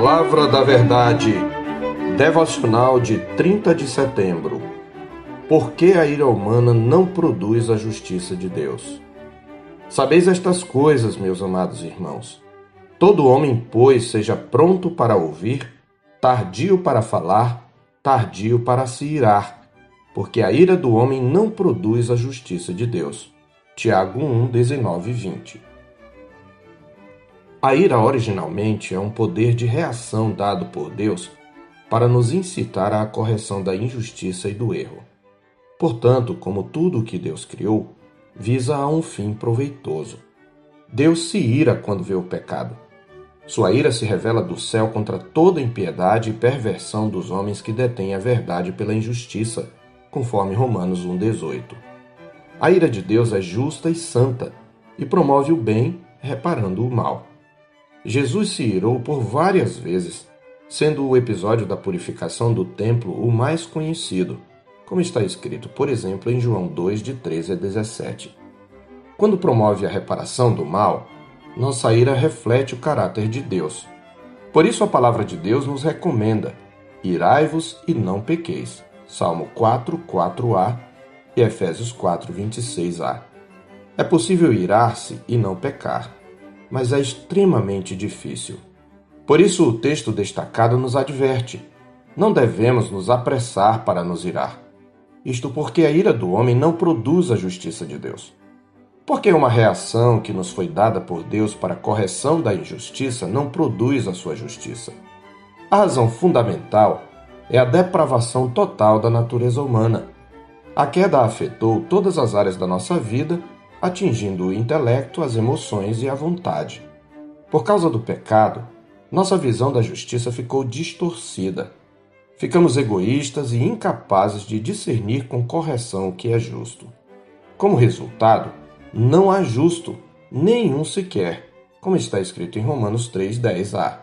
Palavra da Verdade, devocional de 30 de setembro. Por que a ira humana não produz a justiça de Deus? Sabeis estas coisas, meus amados irmãos. Todo homem, pois, seja pronto para ouvir, tardio para falar, tardio para se irar, porque a ira do homem não produz a justiça de Deus. Tiago 1, 19 e 20. A ira originalmente é um poder de reação dado por Deus para nos incitar à correção da injustiça e do erro. Portanto, como tudo o que Deus criou, visa a um fim proveitoso. Deus se ira quando vê o pecado. Sua ira se revela do céu contra toda impiedade e perversão dos homens que detêm a verdade pela injustiça, conforme Romanos 1,18. A ira de Deus é justa e santa e promove o bem, reparando o mal. Jesus se irou por várias vezes, sendo o episódio da purificação do templo o mais conhecido, como está escrito, por exemplo, em João 2, de 13 a 17. Quando promove a reparação do mal, nossa ira reflete o caráter de Deus. Por isso a palavra de Deus nos recomenda: irai-vos e não pequeis. Salmo 4, 4a e Efésios 4, 26a. É possível irar-se e não pecar mas é extremamente difícil. Por isso, o texto destacado nos adverte: não devemos nos apressar para nos irar. Isto porque a ira do homem não produz a justiça de Deus. Porque uma reação que nos foi dada por Deus para a correção da injustiça não produz a sua justiça. A razão fundamental é a depravação total da natureza humana. A queda afetou todas as áreas da nossa vida atingindo o intelecto, as emoções e a vontade. Por causa do pecado, nossa visão da justiça ficou distorcida. Ficamos egoístas e incapazes de discernir com correção o que é justo. Como resultado, não há justo, nenhum sequer, como está escrito em Romanos 3,10a.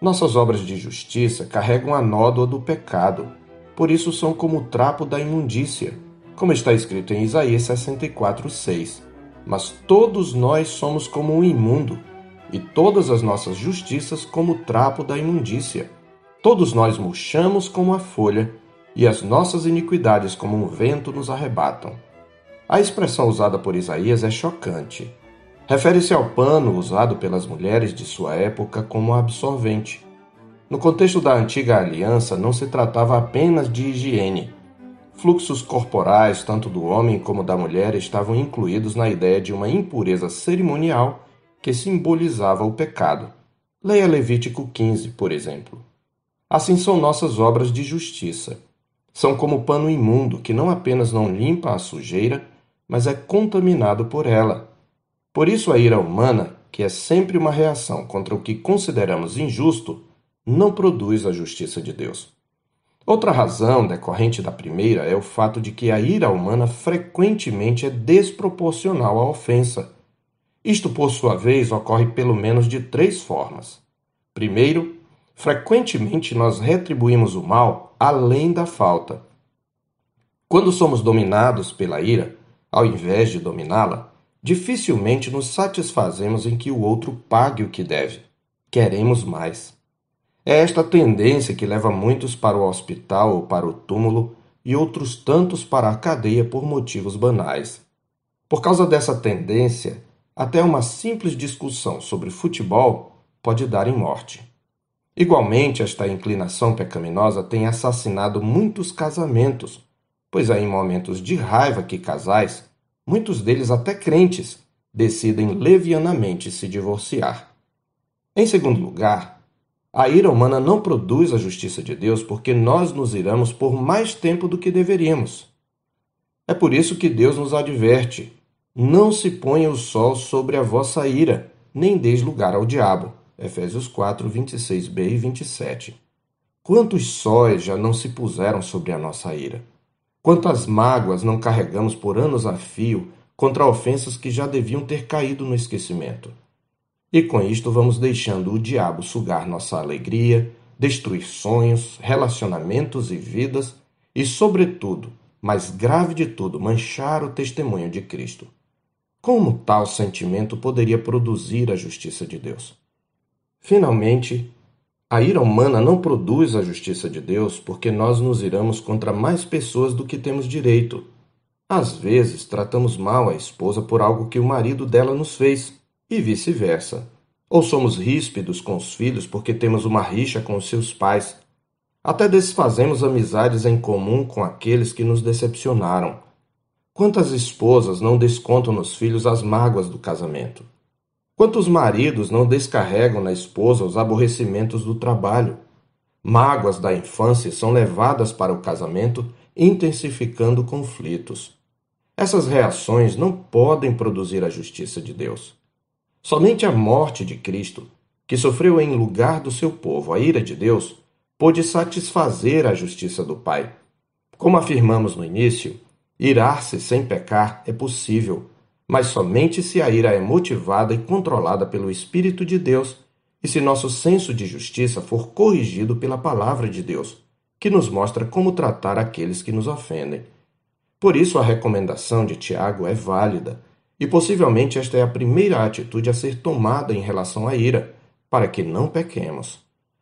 Nossas obras de justiça carregam a nódoa do pecado, por isso são como o trapo da imundícia como está escrito em Isaías 64:6. Mas todos nós somos como um imundo, e todas as nossas justiças como o trapo da imundícia. Todos nós murchamos como a folha, e as nossas iniquidades como um vento nos arrebatam. A expressão usada por Isaías é chocante. Refere-se ao pano usado pelas mulheres de sua época como absorvente. No contexto da antiga aliança, não se tratava apenas de higiene, Fluxos corporais, tanto do homem como da mulher, estavam incluídos na ideia de uma impureza cerimonial que simbolizava o pecado. Leia Levítico 15, por exemplo. Assim são nossas obras de justiça. São como pano imundo que não apenas não limpa a sujeira, mas é contaminado por ela. Por isso a ira humana, que é sempre uma reação contra o que consideramos injusto, não produz a justiça de Deus. Outra razão decorrente da primeira é o fato de que a ira humana frequentemente é desproporcional à ofensa. Isto, por sua vez, ocorre pelo menos de três formas. Primeiro, frequentemente nós retribuímos o mal além da falta. Quando somos dominados pela ira, ao invés de dominá-la, dificilmente nos satisfazemos em que o outro pague o que deve. Queremos mais. É esta tendência que leva muitos para o hospital ou para o túmulo e outros tantos para a cadeia por motivos banais. Por causa dessa tendência, até uma simples discussão sobre futebol pode dar em morte. Igualmente, esta inclinação pecaminosa tem assassinado muitos casamentos, pois é em momentos de raiva que casais, muitos deles até crentes, decidem levianamente se divorciar. Em segundo lugar, a ira humana não produz a justiça de Deus porque nós nos iramos por mais tempo do que deveríamos. É por isso que Deus nos adverte: não se ponha o sol sobre a vossa ira, nem deis lugar ao diabo. Efésios 4, 26b e 27. Quantos sóis já não se puseram sobre a nossa ira? Quantas mágoas não carregamos por anos a fio contra ofensas que já deviam ter caído no esquecimento? E com isto vamos deixando o diabo sugar nossa alegria, destruir sonhos, relacionamentos e vidas e, sobretudo, mais grave de tudo, manchar o testemunho de Cristo. Como tal sentimento poderia produzir a justiça de Deus? Finalmente, A ira humana não produz a justiça de Deus porque nós nos iramos contra mais pessoas do que temos direito. Às vezes, tratamos mal a esposa por algo que o marido dela nos fez, e vice-versa. Ou somos ríspidos com os filhos porque temos uma rixa com os seus pais. Até desfazemos amizades em comum com aqueles que nos decepcionaram. Quantas esposas não descontam nos filhos as mágoas do casamento? Quantos maridos não descarregam na esposa os aborrecimentos do trabalho? Mágoas da infância são levadas para o casamento, intensificando conflitos. Essas reações não podem produzir a justiça de Deus. Somente a morte de Cristo, que sofreu em lugar do seu povo a ira de Deus, pôde satisfazer a justiça do Pai. Como afirmamos no início, irar-se sem pecar é possível mas somente se a ira é motivada e controlada pelo Espírito de Deus e se nosso senso de justiça for corrigido pela palavra de Deus, que nos mostra como tratar aqueles que nos ofendem. Por isso, a recomendação de Tiago é válida, e possivelmente esta é a primeira atitude a ser tomada em relação à ira, para que não pequemos.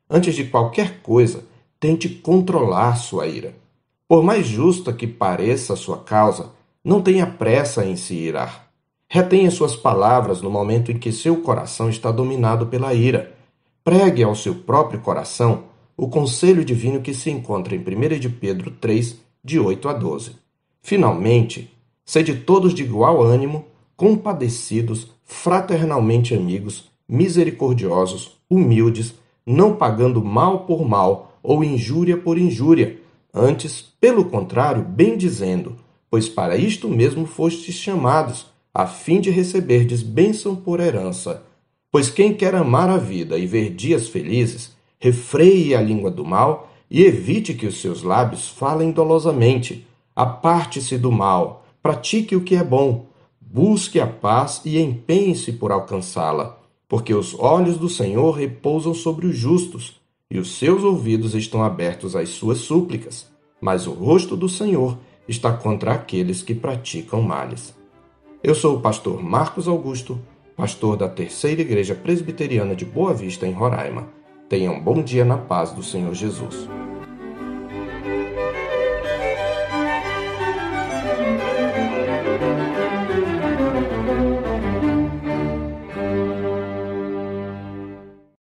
Antes de qualquer coisa, tente controlar sua ira. Por mais justa que pareça a sua causa, não tenha pressa em se irar. Retenha suas palavras no momento em que seu coração está dominado pela ira. Pregue ao seu próprio coração o conselho divino que se encontra em 1 de Pedro 3, de 8 a 12. Finalmente, sede todos de igual ânimo, compadecidos, fraternalmente amigos, misericordiosos, humildes, não pagando mal por mal ou injúria por injúria, antes, pelo contrário, bem dizendo, pois para isto mesmo fostes chamados, a fim de receberdes bênção por herança. Pois quem quer amar a vida e ver dias felizes, refreie a língua do mal e evite que os seus lábios falem dolosamente. Aparte-se do mal, pratique o que é bom, busque a paz e empenhe-se por alcançá-la, porque os olhos do Senhor repousam sobre os justos e os seus ouvidos estão abertos às suas súplicas, mas o rosto do Senhor está contra aqueles que praticam males. Eu sou o pastor Marcos Augusto, pastor da Terceira Igreja Presbiteriana de Boa Vista, em Roraima. Tenha um bom dia na paz do Senhor Jesus.